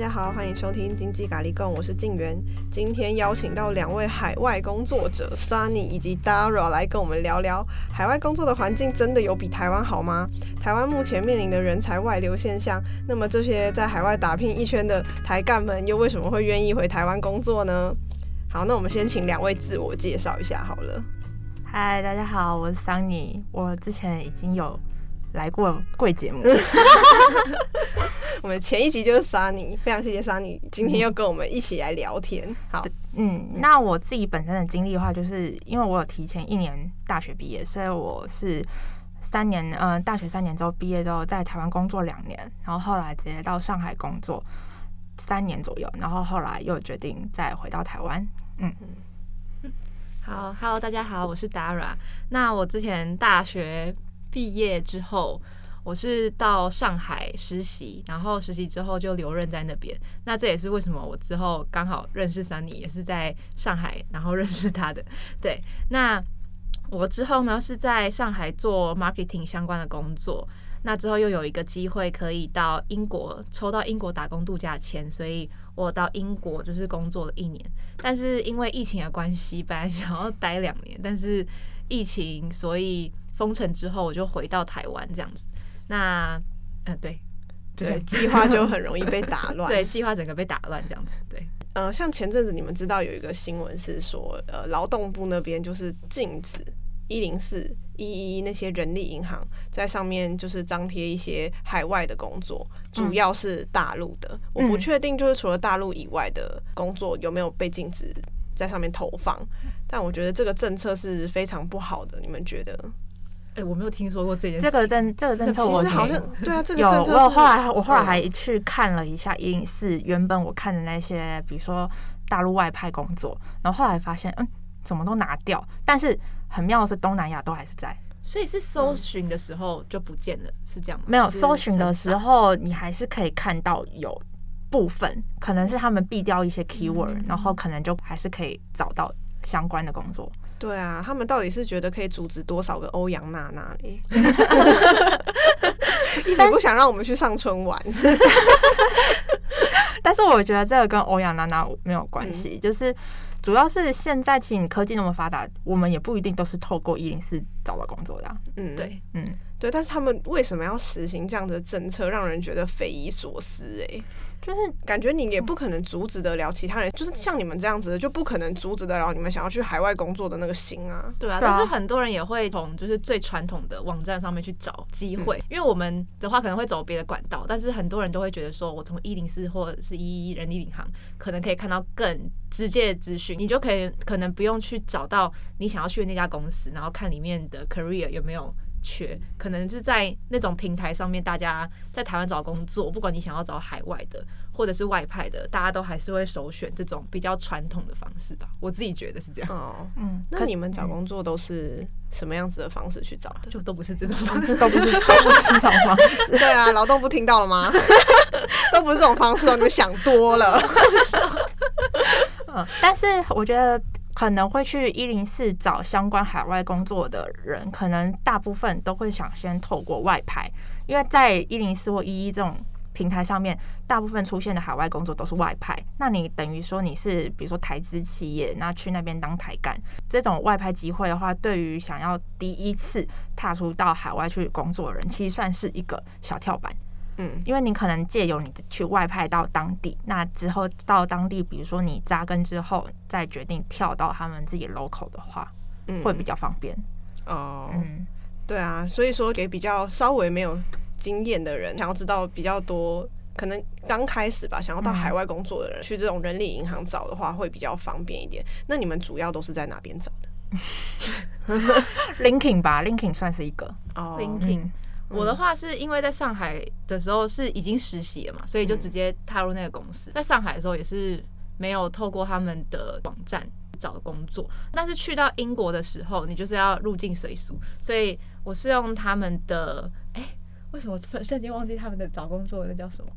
大家好，欢迎收听经济咖喱贡，我是静媛。今天邀请到两位海外工作者 Sunny 以及 Dara 来跟我们聊聊海外工作的环境真的有比台湾好吗？台湾目前面临的人才外流现象，那么这些在海外打拼一圈的台干们又为什么会愿意回台湾工作呢？好，那我们先请两位自我介绍一下好了。嗨，大家好，我是 Sunny，我之前已经有。来过贵节目，我们前一集就是 Sunny，非常谢谢 Sunny，今天又跟我们一起来聊天。好，嗯，那我自己本身的经历的话，就是因为我有提前一年大学毕业，所以我是三年，嗯、呃，大学三年之后毕业之后，在台湾工作两年，然后后来直接到上海工作三年左右，然后后来又决定再回到台湾。嗯，好，Hello，大家好，我是 Dara。那我之前大学。毕业之后，我是到上海实习，然后实习之后就留任在那边。那这也是为什么我之后刚好认识 Sunny，也是在上海，然后认识他的。对，那我之后呢是在上海做 marketing 相关的工作。那之后又有一个机会可以到英国，抽到英国打工度假签，所以我到英国就是工作了一年。但是因为疫情的关系，本来想要待两年，但是疫情所以。封城之后，我就回到台湾这样子。那，嗯、呃，对，对，计划就很容易被打乱。对，计划整个被打乱这样子。对，呃，像前阵子你们知道有一个新闻是说，呃，劳动部那边就是禁止一零四一一那些人力银行在上面就是张贴一些海外的工作，主要是大陆的。嗯、我不确定就是除了大陆以外的工作有没有被禁止在上面投放，但我觉得这个政策是非常不好的。你们觉得？哎、欸，我没有听说过这件事。这个政这个政策，我好像对啊，这个有。政策我后来我后来还去看了一下一零四，原本我看的那些，比如说大陆外派工作，然后后来发现，嗯，怎么都拿掉。但是很妙的是，东南亚都还是在。所以是搜寻的时候就不见了，嗯、是这样吗？没有搜寻的时候，你还是可以看到有部分，可能是他们避掉一些 keyword，、嗯、然后可能就还是可以找到相关的工作。对啊，他们到底是觉得可以阻止多少个欧阳娜娜嘞？一直不想让我们去上春晚。但是我觉得这个跟欧阳娜娜没有关系，嗯、就是主要是现在其实科技那么发达，我们也不一定都是透过一零四找到工作的、啊。嗯，对，嗯，对。但是他们为什么要实行这样的政策，让人觉得匪夷所思？哎。就是感觉你也不可能阻止得了其他人，就是像你们这样子的，就不可能阻止得了你们想要去海外工作的那个心啊。对啊，但是很多人也会从就是最传统的网站上面去找机会，嗯、因为我们的话可能会走别的管道，但是很多人都会觉得说，我从一零四或者是一一人力银行，可能可以看到更直接的资讯，你就可以可能不用去找到你想要去的那家公司，然后看里面的 career 有没有。缺可能是在那种平台上面，大家在台湾找工作，不管你想要找海外的或者是外派的，大家都还是会首选这种比较传统的方式吧。我自己觉得是这样。哦，嗯，那你们找工作都是什么样子的方式去找的？就都不是这种方式，都不是都不是这种方式。对啊，劳动部听到了吗？都不是这种方式哦，你们想多了。嗯，但是我觉得。可能会去一零四找相关海外工作的人，可能大部分都会想先透过外派，因为在一零四或一一这种平台上面，大部分出现的海外工作都是外派。那你等于说你是比如说台资企业，那去那边当台干，这种外派机会的话，对于想要第一次踏出到海外去工作的人，其实算是一个小跳板。嗯，因为你可能借由你去外派到当地，那之后到当地，比如说你扎根之后，再决定跳到他们自己 local 的话，嗯，会比较方便。哦，嗯，对啊，所以说给比较稍微没有经验的人，想要知道比较多，可能刚开始吧，想要到海外工作的人，嗯，去这种人力银行找的话，会比较方便一点。那你们主要都是在哪边找的？LinkedIn 吧，LinkedIn 算是一个哦，LinkedIn。我的话是因为在上海的时候是已经实习了嘛，所以就直接踏入那个公司。在上海的时候也是没有透过他们的网站找工作，但是去到英国的时候，你就是要入境随俗，所以我是用他们的。哎，为什么突然间忘记他们的找工作那叫什么？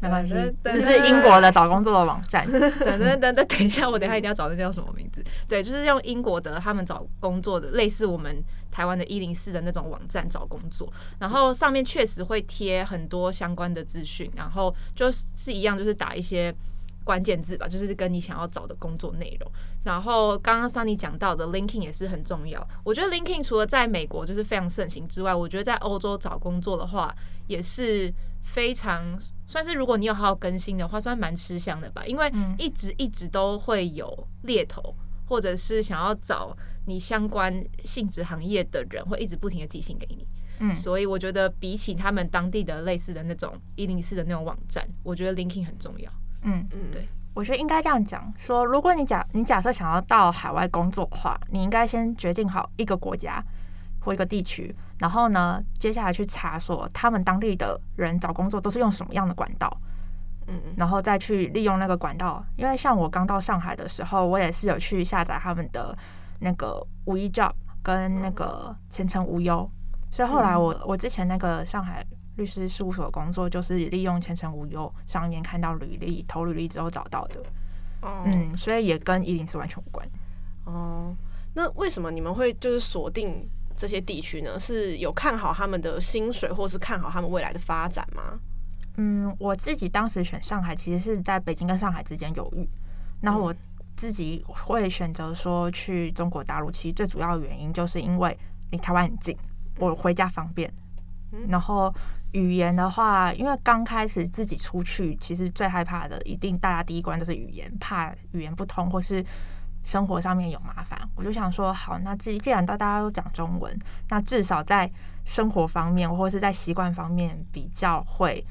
没关系，就是英国的找工作的网站。等等等等，等一下，我等一下一定要找那叫什么名字？对，就是用英国的他们找工作的，类似我们台湾的一零四的那种网站找工作。然后上面确实会贴很多相关的资讯，然后就是一样，就是打一些关键字吧，就是跟你想要找的工作内容。然后刚刚 Sunny 讲到的 LinkedIn 也是很重要。我觉得 LinkedIn 除了在美国就是非常盛行之外，我觉得在欧洲找工作的话也是。非常算是，如果你有好好更新的话，算蛮吃香的吧。因为一直一直都会有猎头，或者是想要找你相关性质行业的人，会一直不停的寄信给你。嗯，所以我觉得比起他们当地的类似的那种一零四的那种网站，我觉得 LinkedIn 很重要。嗯嗯，对，我觉得应该这样讲说，如果你假你假设想要到海外工作的话，你应该先决定好一个国家。或一个地区，然后呢，接下来去查说他们当地的人找工作都是用什么样的管道，嗯，然后再去利用那个管道。因为像我刚到上海的时候，我也是有去下载他们的那个五一 job 跟那个前程无忧，所以后来我我之前那个上海律师事务所的工作就是利用前程无忧上面看到履历投履历之后找到的，嗯，所以也跟一零是完全无关。哦，那为什么你们会就是锁定？这些地区呢，是有看好他们的薪水，或是看好他们未来的发展吗？嗯，我自己当时选上海，其实是在北京跟上海之间犹豫。然后我自己会选择说去中国大陆，其实最主要的原因就是因为离台湾很近，我回家方便。然后语言的话，因为刚开始自己出去，其实最害怕的，一定大家第一关都是语言，怕语言不通，或是。生活上面有麻烦，我就想说，好，那既既然大家都讲中文，那至少在生活方面或者是在习惯方面比较会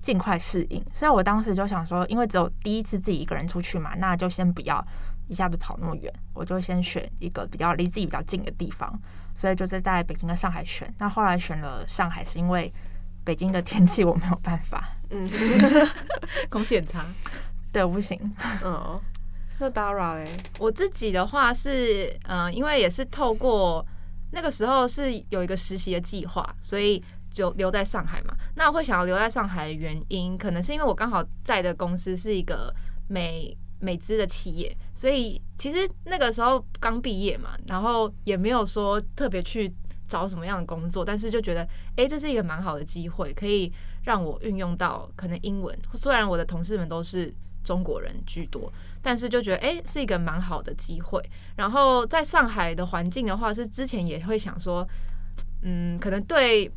尽快适应。所以我当时就想说，因为只有第一次自己一个人出去嘛，那就先不要一下子跑那么远，我就先选一个比较离自己比较近的地方。所以就是在北京跟上海选。那后来选了上海，是因为北京的天气我没有办法，嗯，空气很差，对，我不行，嗯。那 Dara 嘞？我自己的话是，嗯、因为也是透过那个时候是有一个实习的计划，所以就留在上海嘛。那会想要留在上海的原因，可能是因为我刚好在的公司是一个美美资的企业，所以其实那个时候刚毕业嘛，然后也没有说特别去找什么样的工作，但是就觉得，哎、这是一个蛮好的机会，可以让我运用到可能英文。虽然我的同事们都是。中国人居多，但是就觉得哎、是一个蛮好的机会。然后在上海的环境的话，是之前也会想说，嗯，可能对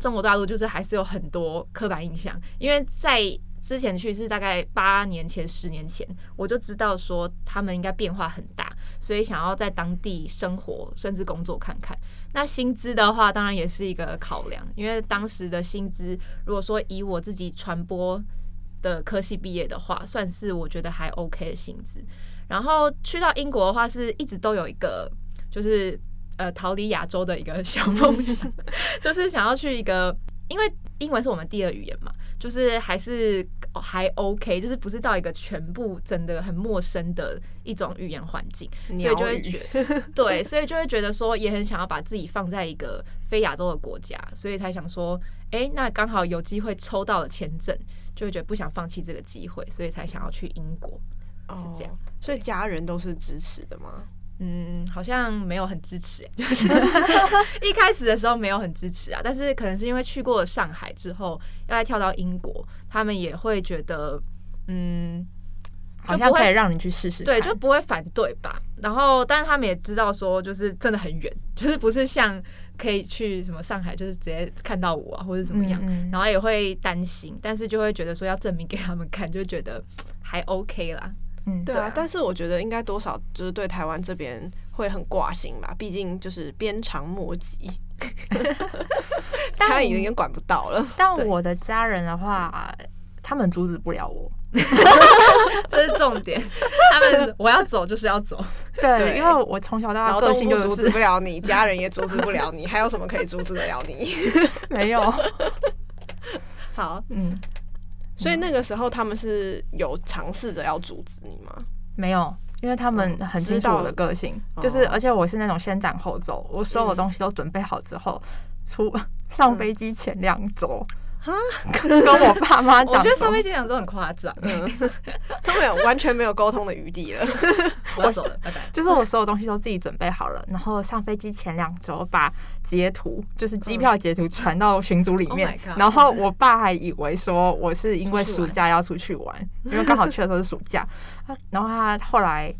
中国大陆就是还是有很多刻板印象，因为在之前去是大概八年前、十年前，我就知道说他们应该变化很大，所以想要在当地生活甚至工作看看。那薪资的话，当然也是一个考量，因为当时的薪资，如果说以我自己传播。的科系毕业的话，算是我觉得还 OK 的薪资。然后去到英国的话，是一直都有一个就是呃逃离亚洲的一个小梦想，就是想要去一个，因为英文是我们第二语言嘛，就是还是还 OK，就是不是到一个全部真的很陌生的一种语言环境，所以就会觉得对，所以就会觉得说也很想要把自己放在一个非亚洲的国家，所以才想说，哎、欸，那刚好有机会抽到了签证。就会觉得不想放弃这个机会，所以才想要去英国，是这样。所以家人都是支持的吗？嗯，好像没有很支持，就是一开始的时候没有很支持啊。但是可能是因为去过了上海之后，要再跳到英国，他们也会觉得，嗯，好像可以让你去试试，对，就不会反对吧。然后，但是他们也知道说，就是真的很远，就是不是像。可以去什么上海，就是直接看到我啊，或者怎么样，嗯嗯，然后也会担心，但是就会觉得说要证明给他们看，就觉得还 OK 啦。嗯，对啊，但是我觉得应该多少就是对台湾这边会很挂心吧，毕竟就是鞭长莫及，家里已经管不到了。但我的家人的话，他们阻止不了我。这是重点，他们我要走就是要走，对，对因为我从小到大个性就是阻止不了你，家人也阻止不了你，还有什么可以阻止得了你？没有。好，嗯，所以那个时候他们是有尝试着要阻止你吗？没有，因为他们很清楚我的个性，嗯、就是而且我是那种先斩后奏，我所有的东西都准备好之后，出 上飞机前两周。哈，跟我爸妈 讲，我觉得上飞机讲都很夸张，嗯，他们有完全没有沟通的余地了。我走了，拜拜。就是我所有东西都自己准备好了，然后上飞机前两周把截图，就是机票截图传到群组里面，然后我爸还以为说我是因为暑假要出去玩，因为刚好去的时候是暑假啊，然后他后来。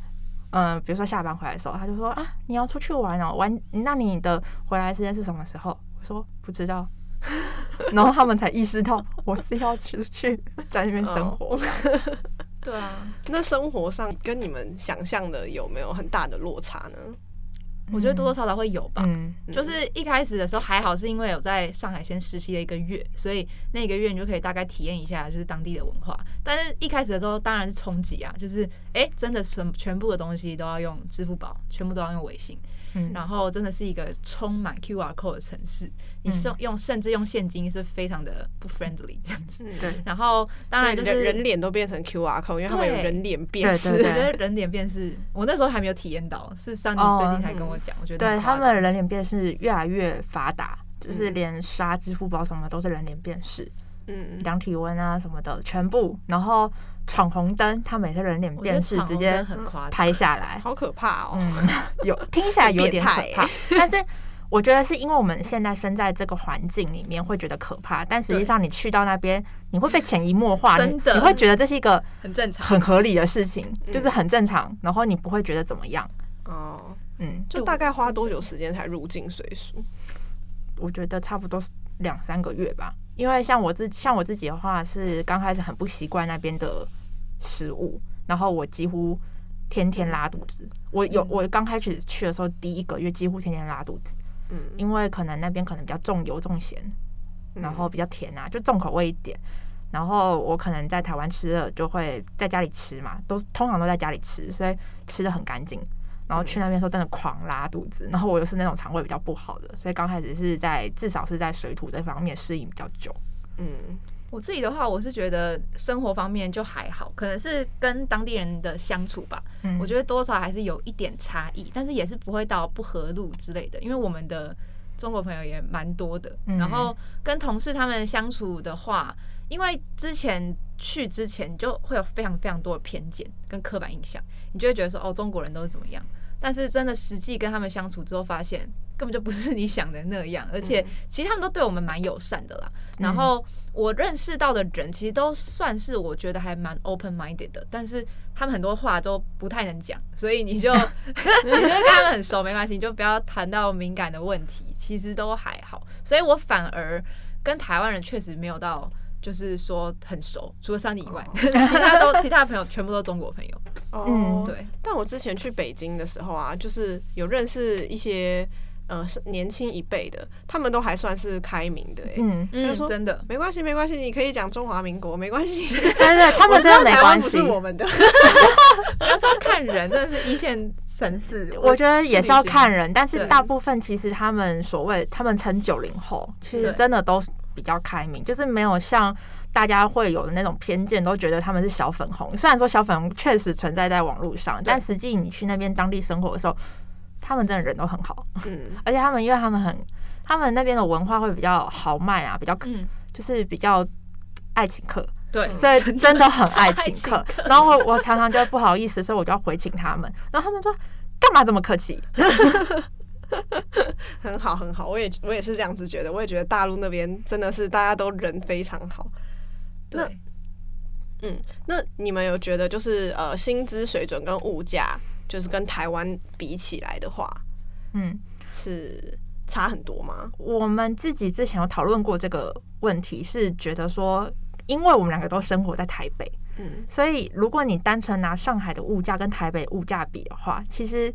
嗯，比如说下班回来的时候，他就说啊，你要出去玩哦，玩，那你的回来时间是什么时候？我说不知道，然后他们才意识到我是要出去在那边生活。Oh. 对啊，那生活上跟你们想象的有没有很大的落差呢？我觉得多多少少会有吧，嗯，就是一开始的时候还好，是因为有在上海先实习了一个月，所以那个月你就可以大概体验一下就是当地的文化。但是一开始的时候当然是冲击啊，就是哎、欸，真的全全部的东西都要用支付宝，全部都要用微信。嗯、然后真的是一个充满 QR code 的城市，你用用甚至用现金是非常的不 friendly 这样子。对。然后当然就是人脸都变成 QR code，因为他们有人脸辨识。我觉得人脸辨识，我那时候还没有体验到，是上你最近才跟我讲。我觉得对他们人脸辨识越来越发达，就是连刷支付宝什么都是人脸辨识。嗯。量体温啊什么的全部，然后。闯红灯，他每次人脸辨识直接拍下来，好可怕哦！嗯，有听起来有点可怕，但是我觉得是因为我们现在身在这个环境里面会觉得可怕，但实际上你去到那边，你会被潜移默化，真的，你会觉得这是一个很正常、很合理的事情，就是很正常，然后你不会觉得怎么样。哦，嗯，就大概花多久时间才入境随俗？我觉得差不多两三个月吧，因为像我自像我自己的话，是刚开始很不习惯那边的。食物，然后我几乎天天拉肚子。我有我刚开始去的时候，第一个月几乎天天拉肚子。嗯，因为可能那边可能比较重油重咸，然后比较甜啊，就重口味一点。然后我可能在台湾吃了，就会在家里吃嘛，都通常都在家里吃，所以吃的很干净。然后去那边的时候，真的狂拉肚子。然后我又是那种肠胃比较不好的，所以刚开始是在至少是在水土这方面适应比较久。嗯。我自己的话，我是觉得生活方面就还好，可能是跟当地人的相处吧。嗯，我觉得多少还是有一点差异，但是也是不会到不合路之类的。因为我们的中国朋友也蛮多的，然后跟同事他们相处的话，因为之前去之前就会有非常非常多的偏见跟刻板印象，你就会觉得说哦，中国人都是怎么样。但是真的实际跟他们相处之后，发现根本就不是你想的那样，而且其实他们都对我们蛮友善的啦。然后我认识到的人，其实都算是我觉得还蛮 open minded 的，但是他们很多话都不太能讲，所以你就 你就跟他们很熟没关系，你就不要谈到敏感的问题，其实都还好。所以我反而跟台湾人确实没有到。就是说很熟，除了桑尼以外，其他都其他朋友全部都是中国朋友。嗯，对。但我之前去北京的时候啊，就是有认识一些呃是年轻一辈的，他们都还算是开明的。嗯嗯，说真的没关系，没关系，你可以讲中华民国，没关系。但是他们真的没关系，是我们的。要是要看人，真的是一线城市。我觉得也是要看人，但是大部分其实他们所谓他们称九零后，其实真的都是。比较开明，就是没有像大家会有的那种偏见，都觉得他们是小粉红。虽然说小粉红确实存在在网络上，但实际你去那边当地生活的时候，他们真的人都很好。嗯，而且他们因为他们很，他们那边的文化会比较豪迈啊，比较就是比较爱请客。对，所以真的很爱请客。然后我我常常就不好意思，所以我就要回请他们。然后他们说干嘛这么客气？很好，很好，我也我也是这样子觉得，我也觉得大陆那边真的是大家都人非常好。对，那嗯，那你们有觉得就是呃薪资水准跟物价，就是跟台湾比起来的话，嗯，是差很多吗？我们自己之前有讨论过这个问题，是觉得说，因为我们两个都生活在台北，嗯，所以如果你单纯拿上海的物价跟台北物价比的话，其实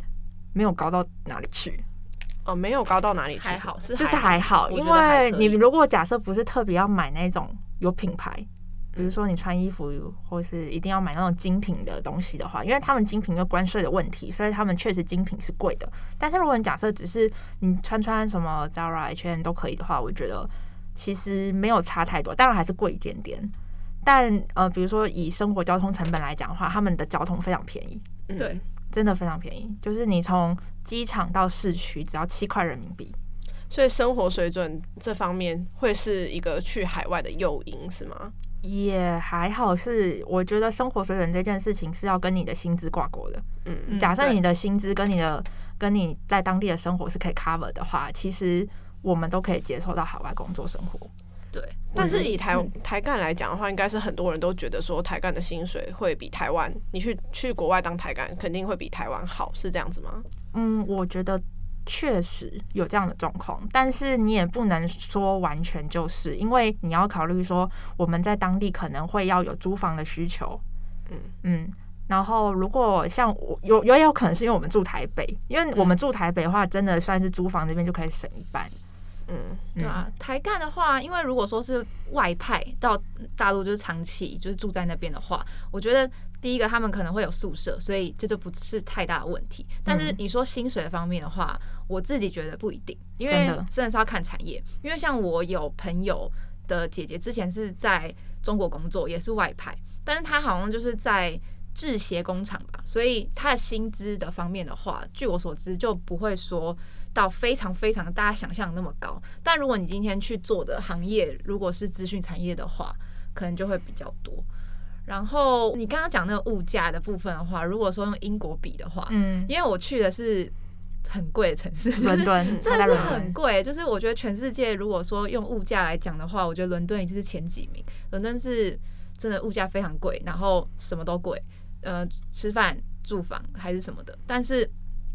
没有高到哪里去。哦，没有高到哪里去，还好是就是还好，因为你如果假设不是特别要买那种有品牌，比如说你穿衣服或是一定要买那种精品的东西的话，因为他们精品有关税的问题，所以他们确实精品是贵的。但是如果你假设只是你穿穿什么 Zara、H&M 都可以的话，我觉得其实没有差太多，当然还是贵一点点。但呃，比如说以生活交通成本来讲的话，他们的交通非常便宜，对。真的非常便宜，就是你从机场到市区只要七块人民币。所以生活水准这方面会是一个去海外的诱因，是吗？也还好，是我觉得生活水准这件事情是要跟你的薪资挂钩的。嗯，假设你的薪资跟你的跟你在当地的生活是可以 cover 的话，其实我们都可以接受到海外工作生活。对，但是以台台干来讲的话，应该是很多人都觉得说台干的薪水会比台湾，你去去国外当台干肯定会比台湾好，是这样子吗？嗯，我觉得。确实有这样的状况，但是你也不能说完全就是，因为你要考虑说我们在当地可能会要有租房的需求，嗯嗯，然后如果像我有有也有可能是因为我们住台北，因为我们住台北的话，真的算是租房这边就可以省一半，嗯，对啊，台干的话，因为如果说是外派到大陆就是长期就是住在那边的话，我觉得。第一个，他们可能会有宿舍，所以这就不是太大的问题。但是你说薪水方面的话，我自己觉得不一定，因为真的是要看产业。因为像我有朋友的姐姐之前是在中国工作，也是外派，但是她好像就是在制鞋工厂吧，所以她的薪资的方面的话，据我所知就不会说到非常非常大家想象那么高。但如果你今天去做的行业如果是资讯产业的话，可能就会比较多。然后你刚刚讲那个物价的部分的话，如果说用英国比的话，嗯，因为我去的是很贵的城市，伦敦 真的是很贵。就是我觉得全世界如果说用物价来讲的话，我觉得伦敦已经是前几名。伦敦是真的物价非常贵，然后什么都贵，呃，吃饭、住房还是什么的。但是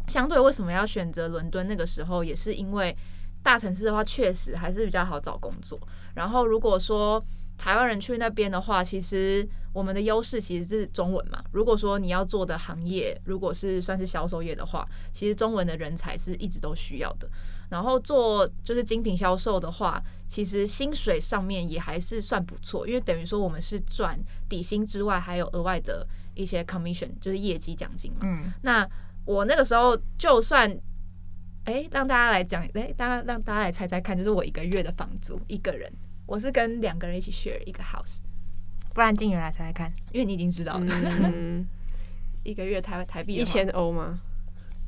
相对为什么要选择伦敦？那个时候也是因为大城市的话，确实还是比较好找工作。然后如果说台湾人去那边的话，其实我们的优势其实是中文嘛。如果说你要做的行业，如果是算是销售业的话，其实中文的人才是一直都需要的。然后做就是精品销售的话，其实薪水上面也还是算不错，因为等于说我们是赚底薪之外，还有额外的一些 commission，就是业绩奖金嘛。嗯。那我那个时候就算，哎，让大家来讲，哎，大家让大家来猜猜看，就是我一个月的房租一个人。我是跟两个人一起 share 一个 house，不然进原来猜猜看，因为你已经知道了。嗯、一个月台台币一千欧吗？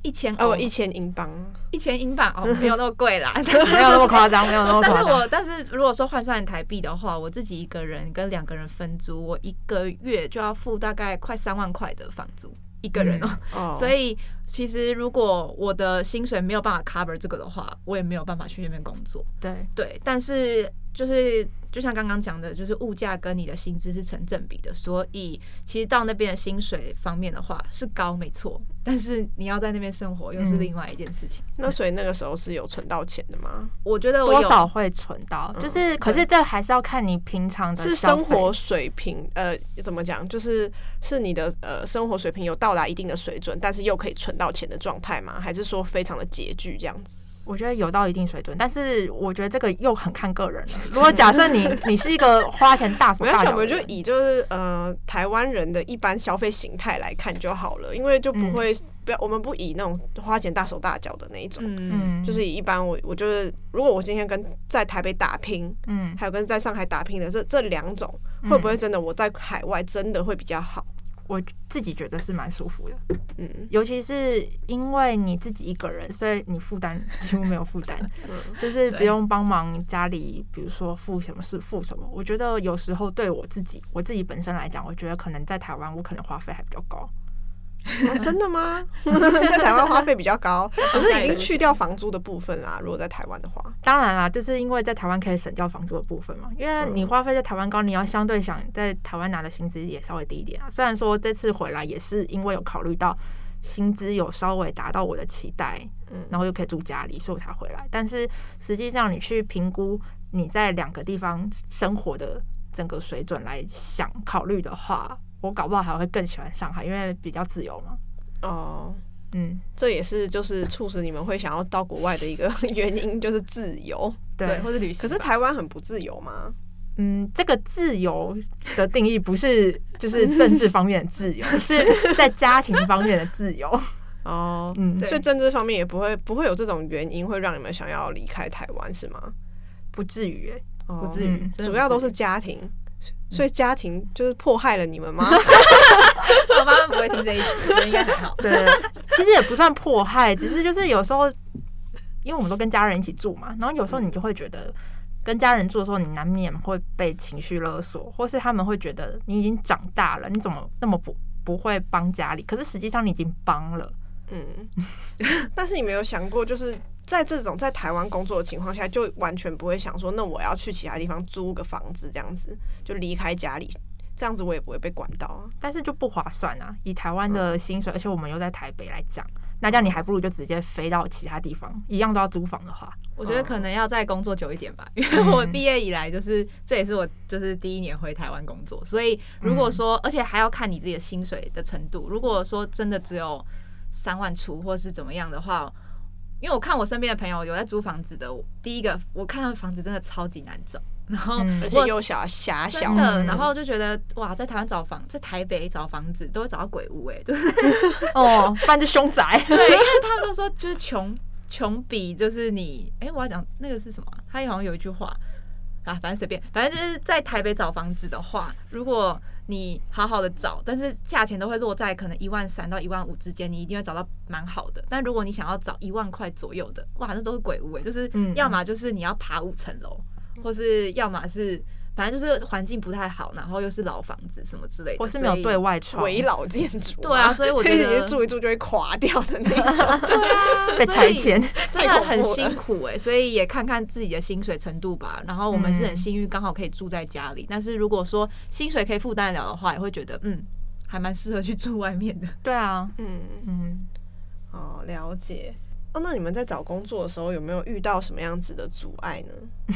一千哦，一千英镑，一千英镑哦，没有那么贵啦，没有那么夸张，没有那么夸张。但是我但是如果说换算台币的话，我自己一个人跟两个人分租，我一个月就要付大概快三万块的房租。一个人哦，嗯 oh. 所以其实如果我的薪水没有办法 cover 这个的话，我也没有办法去那边工作。对对，但是就是就像刚刚讲的，就是物价跟你的薪资是成正比的，所以其实到那边的薪水方面的话是高没错，但是你要在那边生活又是另外一件事情。嗯、那所以那个时候是有存到钱的吗？我觉得我多少会存到，就是、嗯、可是这还是要看你平常的是生活水平，呃，怎么讲？就是是你的呃生活水平有到达一定的水准，但是又可以存到钱的状态吗？还是说非常的拮据这样子？我觉得有到一定水准，但是我觉得这个又很看个人了。如果假设你 你是一个花钱大手大脚，我们就以就是呃台湾人的一般消费形态来看就好了，因为就不会、嗯、不要我们不以那种花钱大手大脚的那一种，嗯，就是以一般我我就是如果我今天跟在台北打拼，嗯，还有跟在上海打拼的这这两种，会不会真的我在海外真的会比较好？我自己觉得是蛮舒服的，嗯，尤其是因为你自己一个人，所以你负担几乎没有负担，就是不用帮忙家里，比如说付什么事付什么。我觉得有时候对我自己，我自己本身来讲，我觉得可能在台湾，我可能花费还比较高。啊、真的吗？在台湾花费比较高，可是已经去掉房租的部分啦。如果在台湾的话，当然啦，就是因为在台湾可以省掉房租的部分嘛。因为你花费在台湾高，你要相对想在台湾拿的薪资也稍微低一点啊。虽然说这次回来也是因为有考虑到薪资有稍微达到我的期待，嗯，然后又可以住家里，所以我才回来。但是实际上你去评估你在两个地方生活的整个水准来想考虑的话。我搞不好还会更喜欢上海，因为比较自由嘛。哦，嗯，这也是就是促使你们会想要到国外的一个原因，就是自由，对，或者旅行。可是台湾很不自由吗？嗯，这个自由的定义不是就是政治方面的自由，是在家庭方面的自由。哦，嗯，所以政治方面也不会不会有这种原因会让你们想要离开台湾，是吗？不至于，不至于，主要都是家庭。所以家庭就是迫害了你们吗？我妈妈不会听这一集，应该还好。对，其实也不算迫害，只是就是有时候因为我们都跟家人一起住嘛，然后有时候你就会觉得跟家人住的时候，你难免会被情绪勒索，或是他们会觉得你已经长大了，你怎么那么不不会帮家里？可是实际上你已经帮了。嗯，但是你没有想过，就是在这种在台湾工作的情况下，就完全不会想说，那我要去其他地方租个房子，这样子就离开家里，这样子我也不会被管到啊。但是就不划算啊，以台湾的薪水，嗯，而且我们又在台北来讲，那这样你还不如就直接飞到其他地方，一样都要租房的话，我觉得可能要再工作久一点吧。因为我毕业以来，就是这也是我就是第一年回台湾工作，所以如果说，而且还要看你自己的薪水的程度，如果说真的只有。三万出，或是怎么样的话，因为我看我身边的朋友有在租房子的，第一个我看到房子真的超级难找，然后而且又小狭小的，然后就觉得哇，在台湾找房，在台北找房子都会找到鬼屋哎、欸，就是 哦，不然就凶宅，对，因为他们都说就是穷穷比就是你，哎、欸，我要讲那个是什么？他好像有一句话。啊，反正随便，反正就是在台北找房子的话，如果你好好的找，但是价钱都会落在可能一万三到一万五之间，你一定会找到蛮好的。但如果你想要找一万块左右的，哇，那都是鬼屋诶，就是要么就是你要爬五层楼，或是要么是。反正就是环境不太好，然后又是老房子什么之类的，或是没有对外窗，危老建筑。对啊，所以我 觉得住一住就会垮掉的那种。对啊，被拆迁，真的很辛苦哎、欸。所以也看看自己的薪水程度吧。然后我们是很幸运，刚好可以住在家里。但是如果说薪水可以负担得了的话，也会觉得嗯，还蛮适合去住外面的。对啊，嗯嗯，哦，了解。哦，那你们在找工作的时候有没有遇到什么样子的阻碍呢？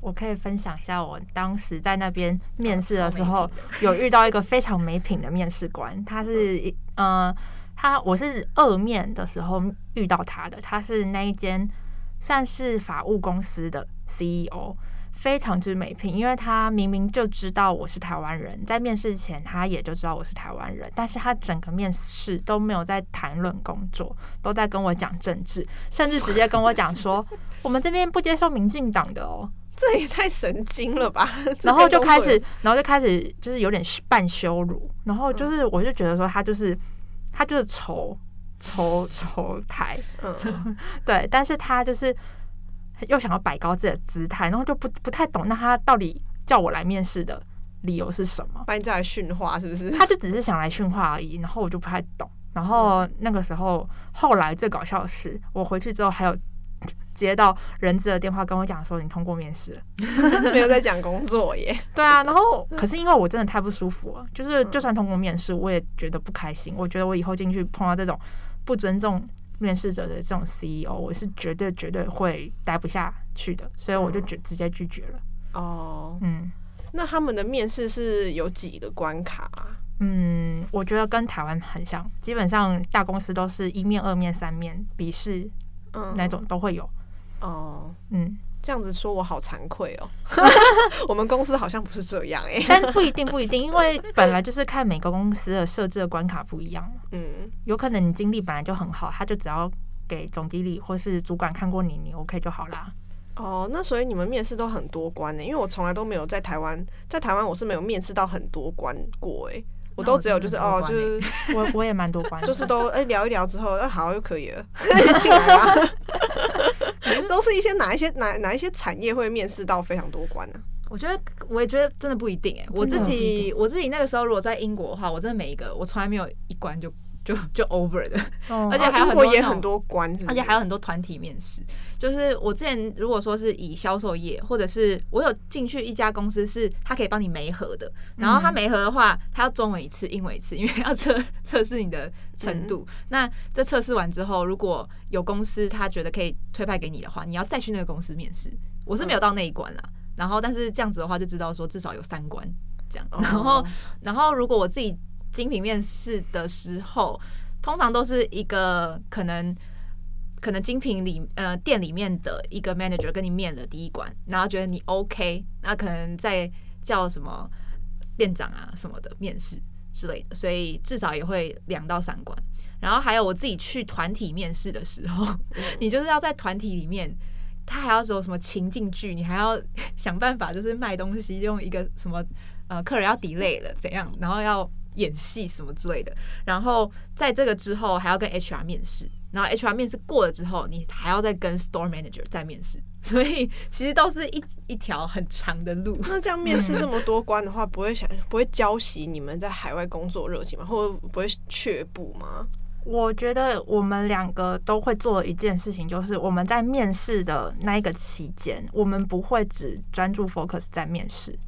我可以分享一下，我当时在那边面试的时候，有遇到一个非常没品的面试官。他是，呃，他我是二面的时候遇到他的，他是那一间算是法务公司的 CEO，非常之没品。因为他明明就知道我是台湾人，在面试前他也就知道我是台湾人，但是他整个面试都没有在谈论工作，都在跟我讲政治，甚至直接跟我讲说，我们这边不接受民进党的哦。这也太神经了吧！然后就开始，然后就开始就是有点半羞辱，然后就是我就觉得说他就是他就是丑丑丑台，嗯，对，但是他就是又想要摆高自己的姿态，然后就不不太懂，那他到底叫我来面试的理由是什么？把你叫来训话是不是？他就只是想来训话而已，然后我就不太懂。然后那个时候，后来最搞笑的是，我回去之后还有。接到人资的电话跟我讲说，你通过面试了，没有在讲工作耶。对啊，然后可是因为我真的太不舒服了，就是就算通过面试，我也觉得不开心。我觉得我以后进去碰到这种不尊重面试者的这种 CEO，我是绝对绝对会待不下去的，所以我就直直接拒绝了。哦，嗯，那他们的面试是有几个关卡啊？嗯，我觉得跟台湾很像，基本上大公司都是一面、二面、三面笔试，嗯，那种都会有。哦，嗯，这样子说我好惭愧哦。我们公司好像不是这样哎，但不一定不一定，因为本来就是看每个公司的设置的关卡不一样。嗯，有可能你经历本来就很好，他就只要给总经理或是主管看过你，你 OK 就好啦。哦，那所以你们面试都很多关呢？因为我从来都没有在台湾，在台湾我是没有面试到很多关过哎。我都只有就是哦，就是我我也蛮多关，就是都哎、欸、聊一聊之后，哎好就可以了，进来啊。都是一些哪一些哪哪一些产业会面试到非常多关呢？我觉得我也觉得真的不一定哎。我自己我自己那个时候如果在英国的话，我真的每一个我从来没有一关就。就就 over 的，哦、而且还有很多也很多关是是，而且还有很多团体面试。就是我之前如果说是以销售业，或者是我有进去一家公司，是他可以帮你媒合的。然后他媒合的话，他要中文一次，英文一次，因为要测测试你的程度。嗯、那这测试完之后，如果有公司他觉得可以推派给你的话，你要再去那个公司面试。我是没有到那一关啦。然后，但是这样子的话，就知道说至少有三关这样。然后，然后如果我自己。精品面试的时候，通常都是一个可能可能精品里呃店里面的一个 manager 跟你面了第一关，然后觉得你 OK，那可能再叫什么店长啊什么的面试之类的，所以至少也会两到三关。然后还有我自己去团体面试的时候，你就是要在团体里面，他还要有什么情境剧，你还要想办法就是卖东西，用一个什么呃客人要 delay 了怎样，然后要。演戏什么之类的。然后在这个之后还要跟 HR 面试，然后 HR 面试过了之后，你还要再跟 Store Manager 再面试，所以其实都是一一条很长的路。那这样面试这么多关的话，不会想不会浇熄你们在海外工作热情吗？或者不会却步吗？我觉得我们两个都会做一件事情，就是我们在面试的那一个期间，我们不会只专注 focus 在面试，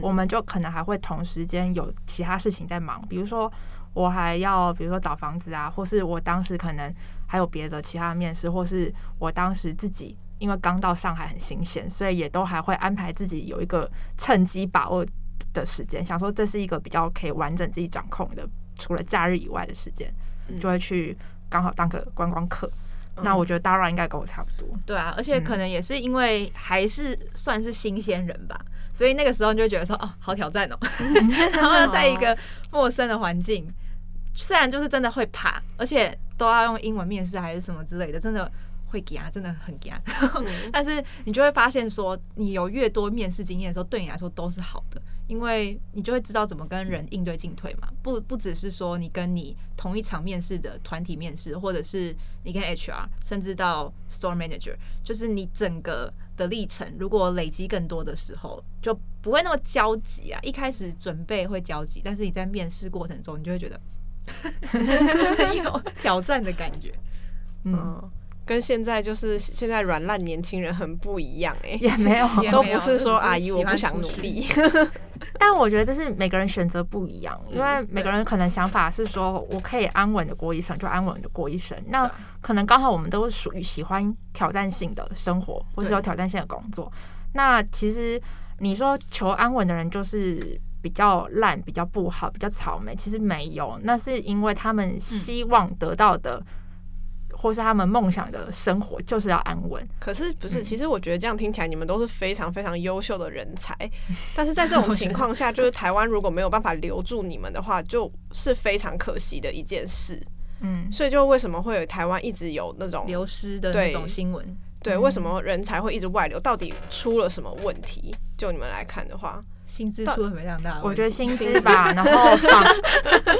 我们就可能还会同时间有其他事情在忙，比如说我还要，比如说找房子啊，或是我当时可能还有别的其他的面试，或是我当时自己因为刚到上海很新鲜，所以也都还会安排自己有一个趁机把握的时间，想说这是一个比较可以完整自己掌控的，除了假日以外的时间。就会去刚好当个观光客，嗯、那我觉得 Dara 应该跟我差不多。对啊，而且可能也是因为还是算是新鲜人吧，嗯、所以那个时候你就会觉得说哦，好挑战哦，然后要在一个陌生的环境，虽然就是真的会怕，而且都要用英文面试还是什么之类的，真的会夹，真的很惊。嗯、但是你就会发现说，你有越多面试经验的时候，对你来说都是好的。因为你就会知道怎么跟人应对进退嘛，不不只是说你跟你同一场面试的团体面试，或者是你跟 HR，甚至到 Store Manager，就是你整个的历程，如果累积更多的时候，就不会那么焦急啊。一开始准备会焦急，但是你在面试过程中，你就会觉得很有 挑战的感觉，嗯。跟现在就是现在软烂年轻人很不一样哎、欸，也没有，都不是说阿姨我不想努力，但我觉得这是每个人选择不一样，因为每个人可能想法是说我可以安稳的过一生就安稳的过一生，那可能刚好我们都是属于喜欢挑战性的生活或是有挑战性的工作，那其实你说求安稳的人就是比较烂、比较不好、比较草莓，其实没有，那是因为他们希望得到的。或是他们梦想的生活就是要安稳，可是不是？其实我觉得这样听起来，你们都是非常非常优秀的人才。但是在这种情况下，就是台湾如果没有办法留住你们的话，就是非常可惜的一件事。嗯，所以就为什么会有台湾一直有那种流失的那种新闻？对，为什么人才会一直外流？到底出了什么问题？就你们来看的话，薪资出了非常大的问题。我觉得薪资吧，然后房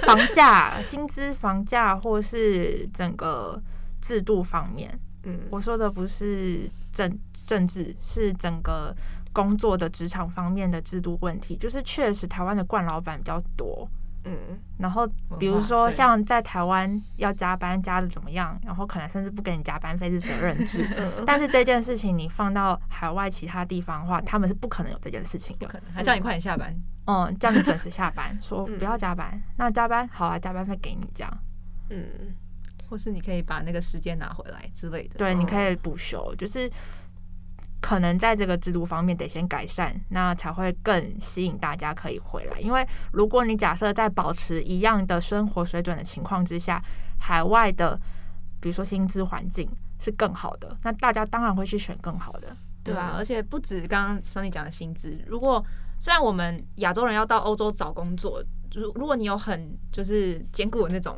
房价、薪资、房价，或是整个。制度方面，嗯，我说的不是政政治，是整个工作的职场方面的制度问题。就是确实台湾的惯老板比较多，嗯，然后比如说像在台湾要加班加的怎么样，然后可能甚至不给你加班费是责任制。但是这件事情你放到海外其他地方的话，他们是不可能有这件事情的，不可能，还叫你快点下班，嗯，叫你准时下班，说不要加班，那加班好啊，加班费给你这样，嗯。或是你可以把那个时间拿回来之类的。对，你可以补休，就是可能在这个制度方面得先改善，那才会更吸引大家可以回来。因为如果你假设在保持一样的生活水准的情况之下，海外的比如说薪资环境是更好的，那大家当然会去选更好的，对吧？而且不止刚刚 Sunny 讲的薪资，如果虽然我们亚洲人要到欧洲找工作，如如果你有很就是坚固的那种。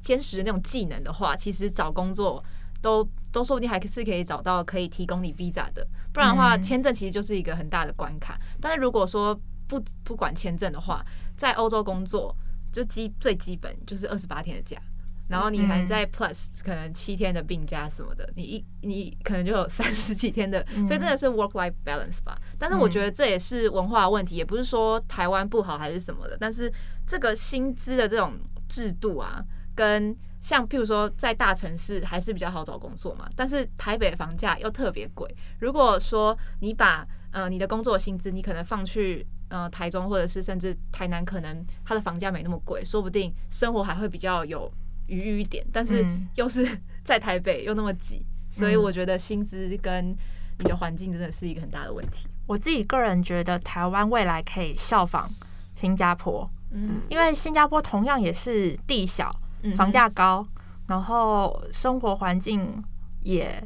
坚实的那种技能的话，其实找工作都都说不定还是可以找到可以提供你 visa 的。不然的话，签证其实就是一个很大的关卡。但是如果说不不管签证的话，在欧洲工作就基最基本就是二十八天的假，然后你还在 plus 可能七天的病假什么的，你一你可能就有 三十几天的，所以真的是 work life balance 吧。但是我觉得这也是文化问题，也不是说台湾不好还是什么的。但是这个薪资的这种制度啊。跟像譬如说在大城市还是比较好找工作嘛，但是台北的房价又特别贵。如果说你把呃你的工作薪资，你可能放去呃台中或者是甚至台南，可能它的房价没那么贵，说不定生活还会比较有余裕一点。但是又是 在台北又那么挤，所以我觉得薪资跟你的环境真的是一个很大的问题。我自己个人觉得台湾未来可以效仿新加坡，嗯，因为新加坡同样也是地小。房价高，然后生活环境也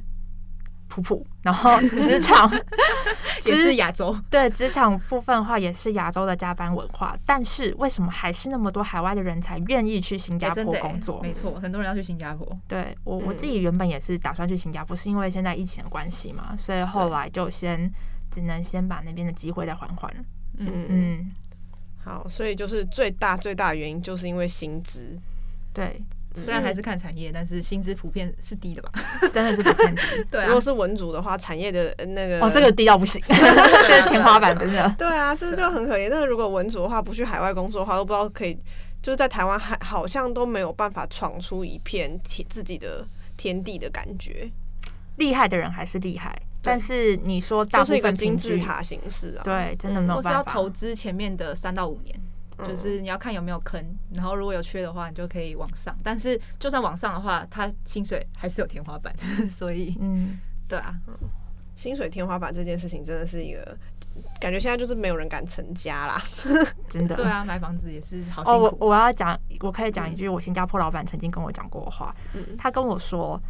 普普，然后职场也是亚洲，对职场部分的话也是亚洲的加班文化。但是为什么还是那么多海外的人才愿意去新加坡工作？没错，很多人要去新加坡。对我我自己原本也是打算去新加坡，是因为现在疫情的关系嘛，所以后来就先只能先把那边的机会再缓缓。嗯嗯。好，所以就是最大最大的原因就是因为薪资。对，虽然还是看产业，但是薪资普遍是低的吧？真的是普遍低。对啊，如果是文组的话，产业的那个哦，这个低到不行，这是天花板，真的。对啊，这就很可怜。那如果文组的话，不去海外工作的话，都不知道可以，就是在台湾还好像都没有办法闯出一片天自己的天地的感觉。厉害的人还是厉害，但是你说大部分就是一个金字塔形式啊，对，真的没有办法。我是要投资前面的三到五年。就是你要看有没有坑，然后如果有缺的话，你就可以往上。但是就算往上的话，他薪水还是有天花板，所以嗯，对啊，薪水天花板这件事情真的是一个感觉，现在就是没有人敢成家啦，真的。对啊，买房子也是好辛苦。哦，我我要讲，我可以讲一句我新加坡老板曾经跟我讲过的话，他跟我说，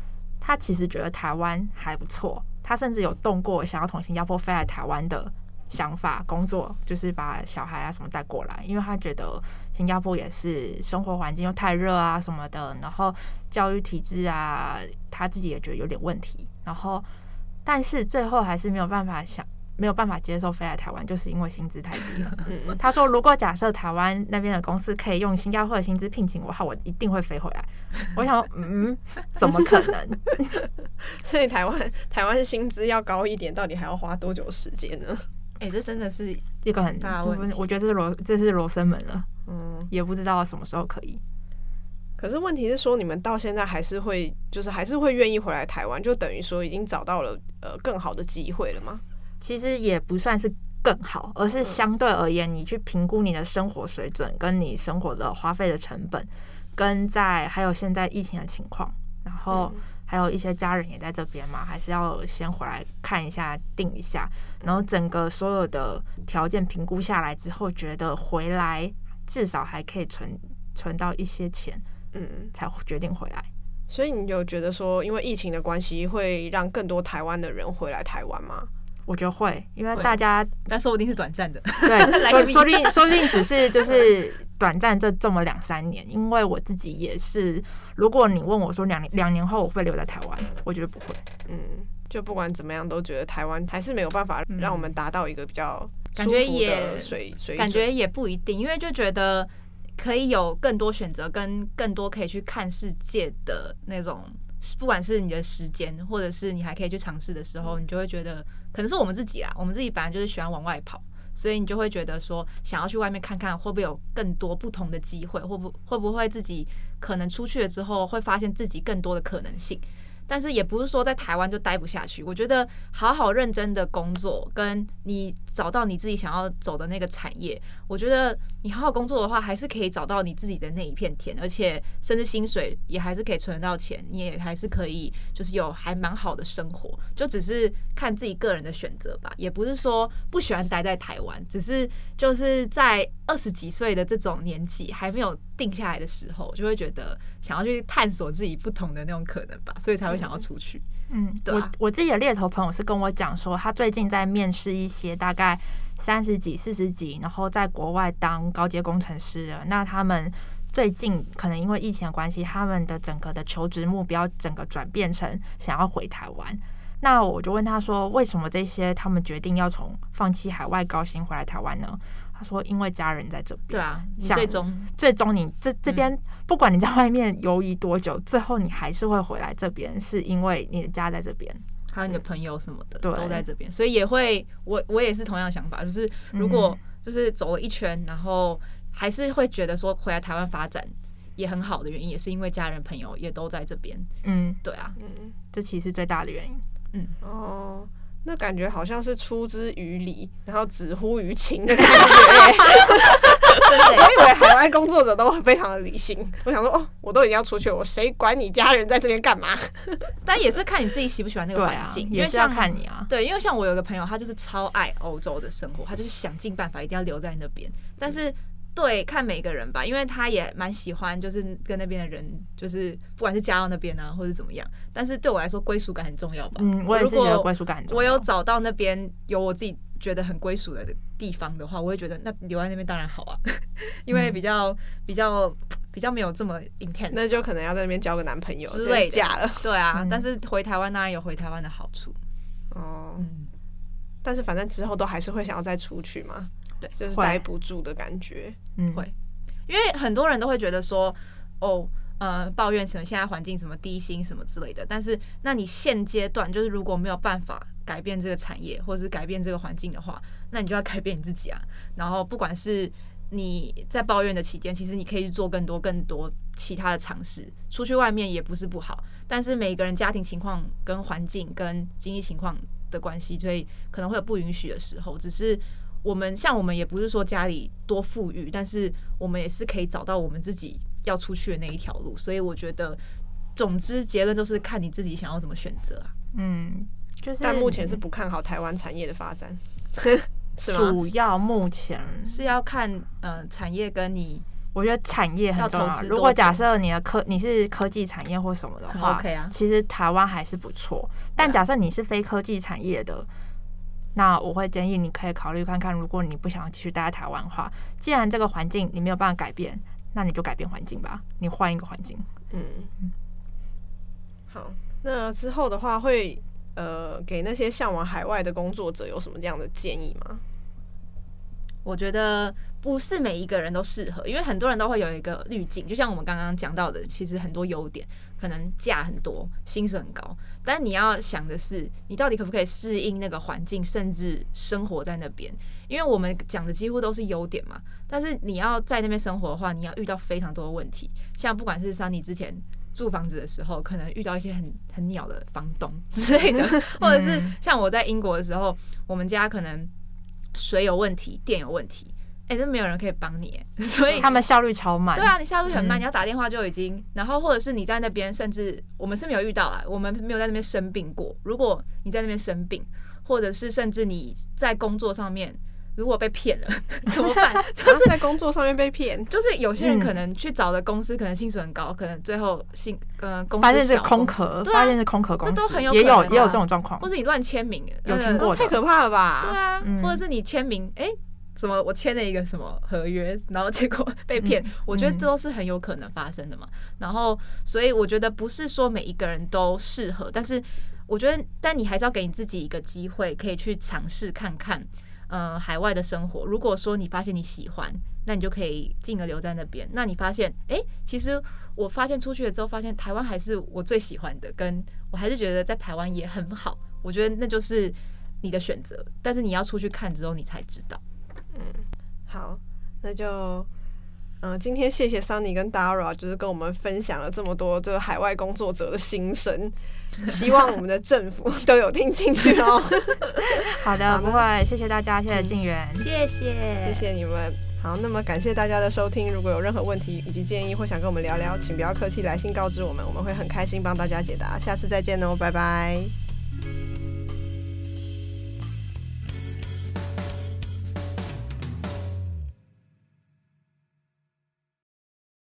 他其实觉得台湾还不错，他甚至有动过想要从新加坡飞来台湾的。想法工作就是把小孩啊什么带过来，因为他觉得新加坡也是生活环境又太热啊什么的，然后教育体制啊他自己也觉得有点问题，然后但是最后还是没有办法想没有办法接受飞来台湾，就是因为薪资太低了。他说如果假设台湾那边的公司可以用新加坡的薪资聘请我，我一定会飞回来。我想说，嗯，怎么可能？所以台湾台湾薪资要高一点，到底还要花多久时间呢？哎、欸，这真的是一个很大的问题。我觉得这是罗，这是罗生门了。嗯，也不知道什么时候可以。可是问题是说，你们到现在还是会，就是还是会愿意回来台湾，就等于说已经找到了呃更好的机会了吗？其实也不算是更好，而是相对而言，你去评估你的生活水准，跟你生活的花费的成本，跟在还有现在疫情的情况，然后。还有一些家人也在这边嘛，还是要先回来看一下、定一下，然后整个所有的条件评估下来之后，觉得回来至少还可以存存到一些钱，嗯，才决定回来。所以你有觉得说，因为疫情的关系，会让更多台湾的人回来台湾吗？我觉得会，因为大家，但说不定是短暂的，对，说说不定说不定只是就是短暂这这么两三年。因为我自己也是，如果你问我说两年两年后我会留在台湾，我觉得不会。嗯，就不管怎么样，都觉得台湾还是没有办法让我们达到一个比较感觉也水水感觉也不一定，因为就觉得可以有更多选择，跟更多可以去看世界的那种。不管是你的时间，或者是你还可以去尝试的时候，你就会觉得可能是我们自己啊，我们自己本来就是喜欢往外跑，所以你就会觉得说，想要去外面看看，会不会有更多不同的机会，会不会不会自己可能出去了之后，会发现自己更多的可能性。但是也不是说在台湾就待不下去。我觉得好好认真的工作，跟你找到你自己想要走的那个产业，我觉得你好好工作的话，还是可以找到你自己的那一片天，而且甚至薪水也还是可以存得到钱，你也还是可以就是有还蛮好的生活。就只是看自己个人的选择吧，也不是说不喜欢待在台湾，只是就是在二十几岁的这种年纪还没有定下来的时候，就会觉得。想要去探索自己不同的那种可能吧，所以才会想要出去。嗯，对啊。我我自己的猎头朋友是跟我讲说，他最近在面试一些大概三十几、四十几，然后在国外当高阶工程师的。那他们最近可能因为疫情的关系，他们的整个的求职目标整个转变成想要回台湾。那我就问他说，为什么这些他们决定要从放弃海外高薪回来台湾呢？说因为家人在这边，对啊，最终。最终你这这边不管你在外面游移多久，最后你还是会回来这边，是因为你的家在这边，还有你的朋友什么的都在这边，所以也会我我也是同样的想法，就是如果就是走了一圈，然后还是会觉得说回来台湾发展也很好的原因，也是因为家人朋友也都在这边，嗯，对啊，嗯，这其实最大的原因，嗯，哦。那感觉好像是出之于理，然后止乎于情的感觉。真的，我以为海外工作者都非常的理性。我想说，哦，我都已经要出去了，我谁管你家人在这边干嘛？但也是看你自己喜不喜欢那个环境，也是要看你啊。对，因为像我有个朋友，他就是超爱欧洲的生活，他就是想尽办法一定要留在那边，但是。对，看每个人吧，因为他也蛮喜欢，就是跟那边的人，就是不管是家到那边啊，或者怎么样。但是对我来说，归属感很重要吧。嗯，我也是觉得归属感很重要。我有找到那边有我自己觉得很归属的地方的话，我会觉得那留在那边当然好啊，因为比较、嗯、比较比较没有这么 intense。那就可能要在那边交个男朋友之类的了。对啊，嗯、但是回台湾当然有回台湾的好处。哦，嗯、但是反正之后都还是会想要再出去嘛。对，就是待不住的感觉。嗯，会，因为很多人都会觉得说，哦，呃，抱怨什么现在环境什么低薪什么之类的。但是，那你现阶段就是如果没有办法改变这个产业，或是改变这个环境的话，那你就要改变你自己啊。然后，不管是你在抱怨的期间，其实你可以去做更多更多其他的尝试，出去外面也不是不好。但是每个人家庭情况、跟环境、跟经济情况的关系，所以可能会有不允许的时候。只是我们像我们也不是说家里多富裕，但是我们也是可以找到我们自己要出去的那一条路。所以我觉得，总之结论都是看你自己想要怎么选择啊。嗯，就是但目前是不看好台湾产业的发展。是吗？主要目前是要看呃产业跟你，我觉得产业很重要。要投资。如果假设你的科你是科技产业或什么的话，OK 啊，其实台湾还是不错。但假设你是非科技产业的，那我会建议你可以考虑看看，如果你不想要继续待在台湾的话，既然这个环境你没有办法改变，那你就改变环境吧，你换一个环境。嗯，好，那之后的话会。呃，给那些向往海外的工作者有什么这样的建议吗？我觉得不是每一个人都适合，因为很多人都会有一个滤镜，就像我们刚刚讲到的，其实很多优点，可能价很多，薪水很高，但你要想的是，你到底可不可以适应那个环境，甚至生活在那边？因为我们讲的几乎都是优点嘛，但是你要在那边生活的话，你要遇到非常多的问题，像不管是 Sunny 之前。住房子的时候，可能遇到一些很很鸟的房东之类的，或者是像我在英国的时候，我们家可能水有问题，电有问题，哎、欸，都没有人可以帮你，所以他们效率超慢。对啊，你效率很慢，你要打电话就已经，然后或者是你在那边，甚至我们是没有遇到啊，我们没有在那边生病过。如果你在那边生病，或者是甚至你在工作上面。如果被骗了 怎么办？就是在工作上面被骗，就是有些人可能去找的公司，可能薪水很高，可能最后薪呃公司发现是空壳，发现是空壳公司，这都很有也有也有这种状况，或者你乱签名，有听过，太可怕了吧？对啊，或者是你签名，哎，什么我签了一个什么合约，然后结果被骗，我觉得这都是很有可能发生的嘛。然后，所以我觉得不是说每一个人都适合，但是我觉得，但你还是要给你自己一个机会，可以去尝试看看。呃，海外的生活，如果说你发现你喜欢，那你就可以进而留在那边。那你发现，哎、欸，其实我发现出去了之后，发现台湾还是我最喜欢的，跟我还是觉得在台湾也很好。我觉得那就是你的选择，但是你要出去看之后，你才知道。嗯，好，那就。嗯，今天谢谢 Sunny 跟 Dara，就是跟我们分享了这么多这个海外工作者的心声，希望我们的政府都有听进去哦。好的，不会，谢谢大家，谢谢静源，嗯，谢谢，谢谢你们。好，那么感谢大家的收听，如果有任何问题以及建议或想跟我们聊聊，请不要客气，来信告知我们，我们会很开心帮大家解答。下次再见哦，拜拜。